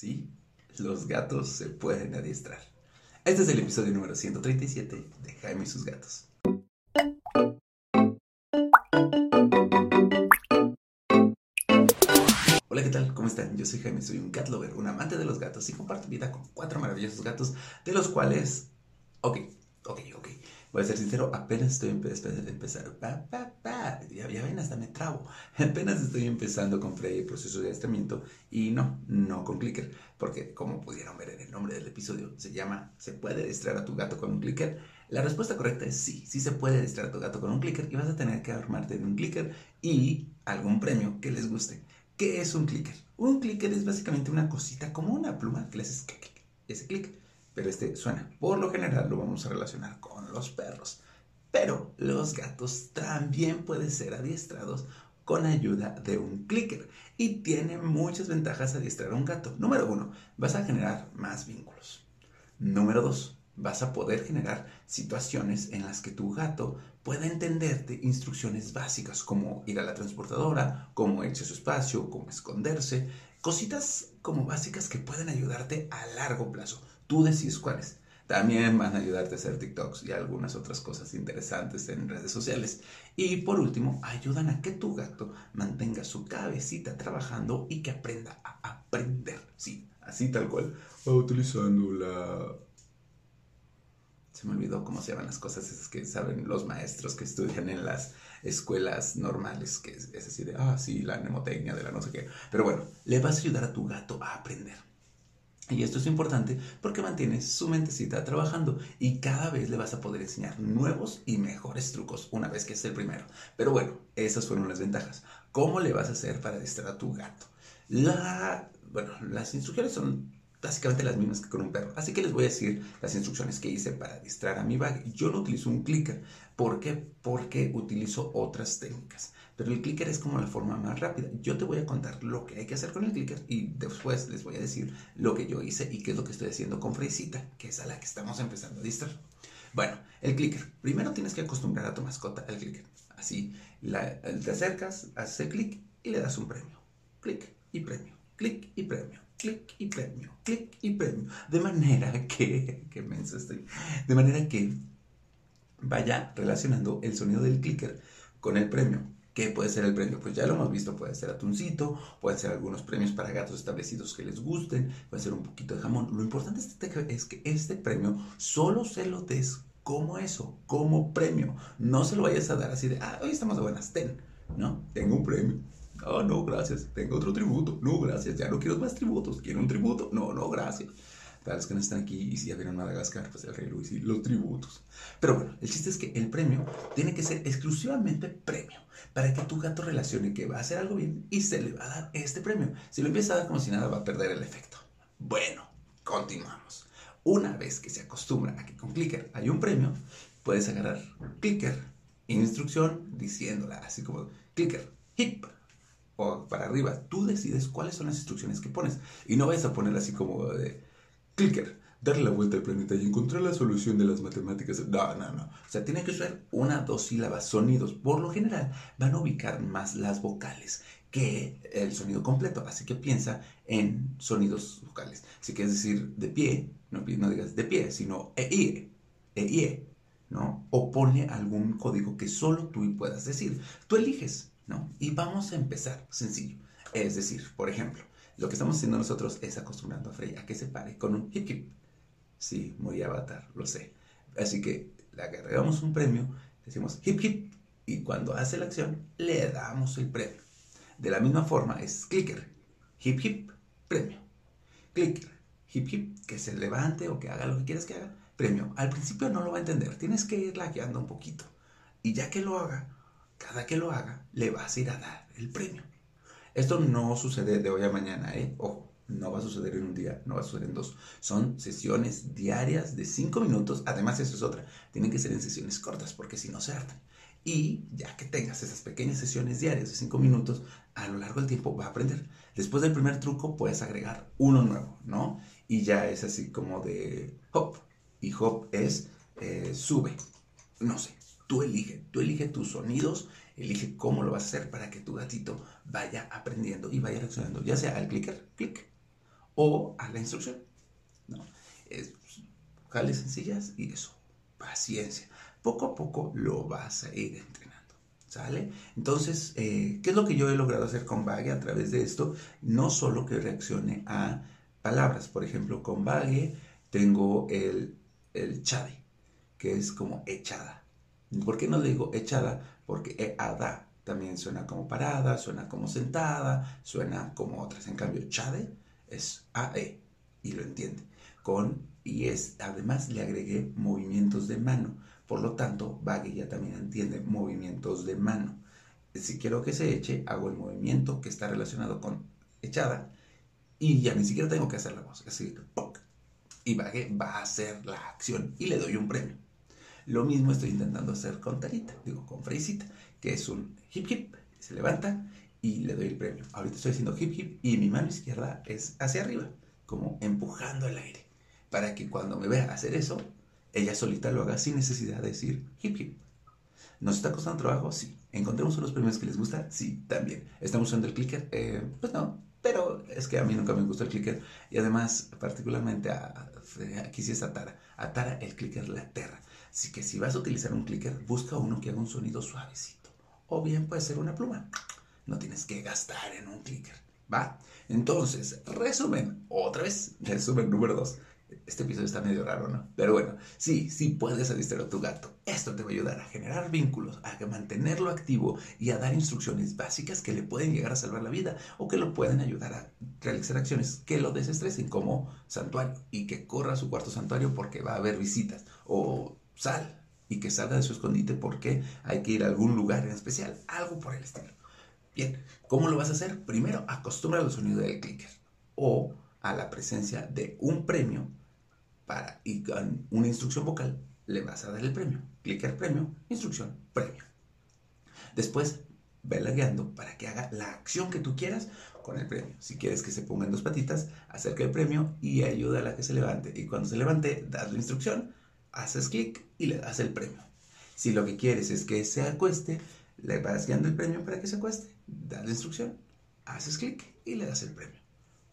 Sí, los gatos se pueden adiestrar. Este es el episodio número 137 de Jaime y sus gatos. Hola, ¿qué tal? ¿Cómo están? Yo soy Jaime, soy un cat lover, un amante de los gatos y comparto vida con cuatro maravillosos gatos, de los cuales... Ok, ok, ok. Voy a ser sincero, apenas estoy empezando, ya, ya, ven, hasta me trabo. Apenas estoy empezando con Frey el proceso de adiestramiento y no, no con clicker, porque como pudieron ver en el nombre del episodio, se llama ¿Se puede adiestrar a tu gato con un clicker? La respuesta correcta es sí, sí se puede adiestrar a tu gato con un clicker y vas a tener que armarte de un clicker y algún premio que les guste. ¿Qué es un clicker? Un clicker es básicamente una cosita como una pluma que le haces clic, ese clic pero este suena. Por lo general lo vamos a relacionar con los perros. Pero los gatos también pueden ser adiestrados con ayuda de un clicker y tiene muchas ventajas adiestrar a un gato. Número uno, vas a generar más vínculos. Número dos, vas a poder generar situaciones en las que tu gato pueda entenderte instrucciones básicas como ir a la transportadora, cómo irse su espacio, cómo esconderse, cositas como básicas que pueden ayudarte a largo plazo. Tú decides cuáles. También van a ayudarte a hacer TikToks y algunas otras cosas interesantes en redes sociales. Y por último, ayudan a que tu gato mantenga su cabecita trabajando y que aprenda a aprender. Sí, así tal cual. Utilizando la... Se me olvidó cómo se llaman las cosas esas que saben los maestros que estudian en las escuelas normales, que es, es así de, ah, sí, la mnemotecnia de la no sé qué. Pero bueno, le vas a ayudar a tu gato a aprender. Y esto es importante porque mantienes su mentecita trabajando y cada vez le vas a poder enseñar nuevos y mejores trucos una vez que es el primero. Pero bueno, esas fueron las ventajas. ¿Cómo le vas a hacer para distraer a tu gato? La, bueno, las instrucciones son básicamente las mismas que con un perro. Así que les voy a decir las instrucciones que hice para distraer a mi bag. Yo no utilizo un clicker. ¿Por qué? Porque utilizo otras técnicas. Pero el clicker es como la forma más rápida. Yo te voy a contar lo que hay que hacer con el clicker y después les voy a decir lo que yo hice y qué es lo que estoy haciendo con Freisita, que es a la que estamos empezando a distraer. Bueno, el clicker. Primero tienes que acostumbrar a tu mascota al clicker. Así, te acercas, haces el clic y le das un premio. Clic y premio. Clic y premio. Clic y premio. Clic y premio. De manera que, qué menso estoy. De manera que vaya relacionando el sonido del clicker con el premio ¿Qué puede ser el premio? Pues ya lo hemos visto, puede ser atuncito, puede ser algunos premios para gatos establecidos que les gusten, puede ser un poquito de jamón. Lo importante es que este premio solo se lo des como eso, como premio. No se lo vayas a dar así de, ah, hoy estamos de buenas, ten, ¿no? Tengo un premio. Oh, no, gracias. Tengo otro tributo. No, gracias. Ya no quiero más tributos. Quiero un tributo. No, no, gracias. Para los que no están aquí y si ya vieron Madagascar, pues el rey Luis y los tributos. Pero bueno, el chiste es que el premio tiene que ser exclusivamente premio para que tu gato relacione que va a hacer algo bien y se le va a dar este premio. Si lo empieza a dar como si nada, va a perder el efecto. Bueno, continuamos. Una vez que se acostumbra a que con clicker hay un premio, puedes agarrar clicker, instrucción diciéndola así como clicker, hip para arriba. Tú decides cuáles son las instrucciones que pones y no vayas a poner así como de clicker, darle la vuelta al planeta y encontrar la solución de las matemáticas. No, no, no. O sea, tiene que ser una, dos sílabas, sonidos. Por lo general, van a ubicar más las vocales que el sonido completo. Así que piensa en sonidos vocales. Si quieres decir de pie, no, digas de pie, sino e, i, e, i, ¿no? O pone algún código que solo tú puedas decir. Tú eliges, Y vamos a empezar sencillo. Es decir, por ejemplo, lo que estamos haciendo nosotros es acostumbrando a Frey a que se pare con un hip hip. Sí, muy avatar, lo sé. Así que le agregamos un premio, decimos hip hip y cuando hace la acción le damos el premio. De la misma forma es clicker, hip hip, premio. Clicker, hip hip, que se levante o que haga lo que quieras que haga, premio. Al principio no lo va a entender, tienes que ir guiando un poquito. Y ya que lo haga, cada que lo haga, le vas a ir a dar el premio. Esto no sucede de hoy a mañana, ¿eh? Ojo, no va a suceder en un día, no va a suceder en dos. Son sesiones diarias de cinco minutos. Además, eso es otra. Tienen que ser en sesiones cortas porque si no se hartan. Y ya que tengas esas pequeñas sesiones diarias de cinco minutos, a lo largo del tiempo va a aprender. Después del primer truco puedes agregar uno nuevo, ¿no? Y ya es así como de hop. Y hop es eh, sube. No sé, tú elige, tú elige tus sonidos Elige cómo lo vas a hacer para que tu gatito vaya aprendiendo y vaya reaccionando, ya sea al clicker, clic, o a la instrucción. ¿no? Es, jales sencillas y eso, paciencia. Poco a poco lo vas a ir entrenando. ¿Sale? Entonces, eh, ¿qué es lo que yo he logrado hacer con Vague a través de esto? No solo que reaccione a palabras. Por ejemplo, con Vague tengo el, el que es como echada. ¿Por qué no digo echada? Porque eada también suena como parada, suena como sentada, suena como otras. En cambio, chade es AE y lo entiende. Con y es además le agregué movimientos de mano. Por lo tanto, Vague ya también entiende movimientos de mano. Si quiero que se eche, hago el movimiento que está relacionado con echada y ya ni siquiera tengo que hacer la voz. Así, ¡poc! y Vague va a hacer la acción y le doy un premio. Lo mismo estoy intentando hacer con Tarita, digo con Freisita, que es un hip hip, se levanta y le doy el premio. Ahorita estoy haciendo hip hip y mi mano izquierda es hacia arriba, como empujando el aire, para que cuando me vea hacer eso, ella solita lo haga sin necesidad de decir hip hip. ¿Nos está costando trabajo? Sí. ¿Encontramos unos premios que les gusta? Sí, también. ¿Estamos usando el clicker? Eh, pues no, pero es que a mí nunca me gustó el clicker y además particularmente a, aquí sí es Atara. Atara el clicker la aterra. Así que si vas a utilizar un clicker, busca uno que haga un sonido suavecito. O bien puede ser una pluma. No tienes que gastar en un clicker. ¿Va? Entonces, resumen, otra vez, resumen número 2. Este episodio está medio raro, ¿no? Pero bueno, sí, sí puedes adiestrar a tu gato. Esto te va a ayudar a generar vínculos, a mantenerlo activo y a dar instrucciones básicas que le pueden llegar a salvar la vida o que lo pueden ayudar a realizar acciones que lo desestresen, como santuario y que corra a su cuarto santuario porque va a haber visitas o sal y que salga de su escondite porque hay que ir a algún lugar en especial, algo por el estilo. Bien, ¿cómo lo vas a hacer? Primero, acostumbra al sonido del clicker o a la presencia de un premio y con una instrucción vocal le vas a dar el premio. Clicker premio, instrucción premio. Después, vela guiando para que haga la acción que tú quieras con el premio. Si quieres que se ponga en dos patitas, acerca el premio y ayuda a que se levante. Y cuando se levante, das la instrucción, haces clic y le das el premio. Si lo que quieres es que se acueste, le vas guiando el premio para que se acueste, das la instrucción, haces clic y le das el premio.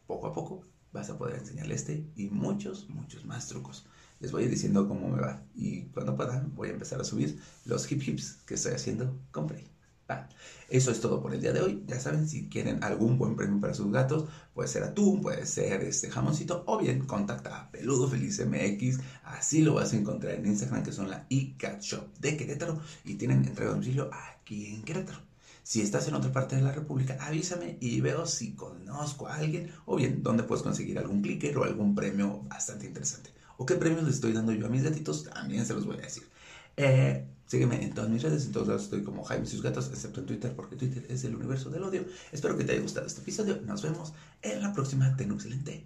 Poco a poco vas a poder enseñarle este y muchos, muchos más trucos. Les voy diciendo cómo me va y cuando pueda voy a empezar a subir los hip hips que estoy haciendo con Prey. Eso es todo por el día de hoy. Ya saben, si quieren algún buen premio para sus gatos, puede ser atún, puede ser este jamoncito, o bien contacta a Peludo Feliz MX. Así lo vas a encontrar en Instagram, que son la iCat Shop de Querétaro y tienen entrega de domicilio aquí en Querétaro. Si estás en otra parte de la República, avísame y veo si conozco a alguien o bien dónde puedes conseguir algún clicker o algún premio bastante interesante. O qué premios les estoy dando yo a mis gatitos, también se los voy a decir. Eh, sígueme en todas mis redes, en todos lados estoy como Jaime y sus gatos, excepto en Twitter, porque Twitter es el universo del odio. Espero que te haya gustado este episodio. Nos vemos en la próxima. Ten un excelente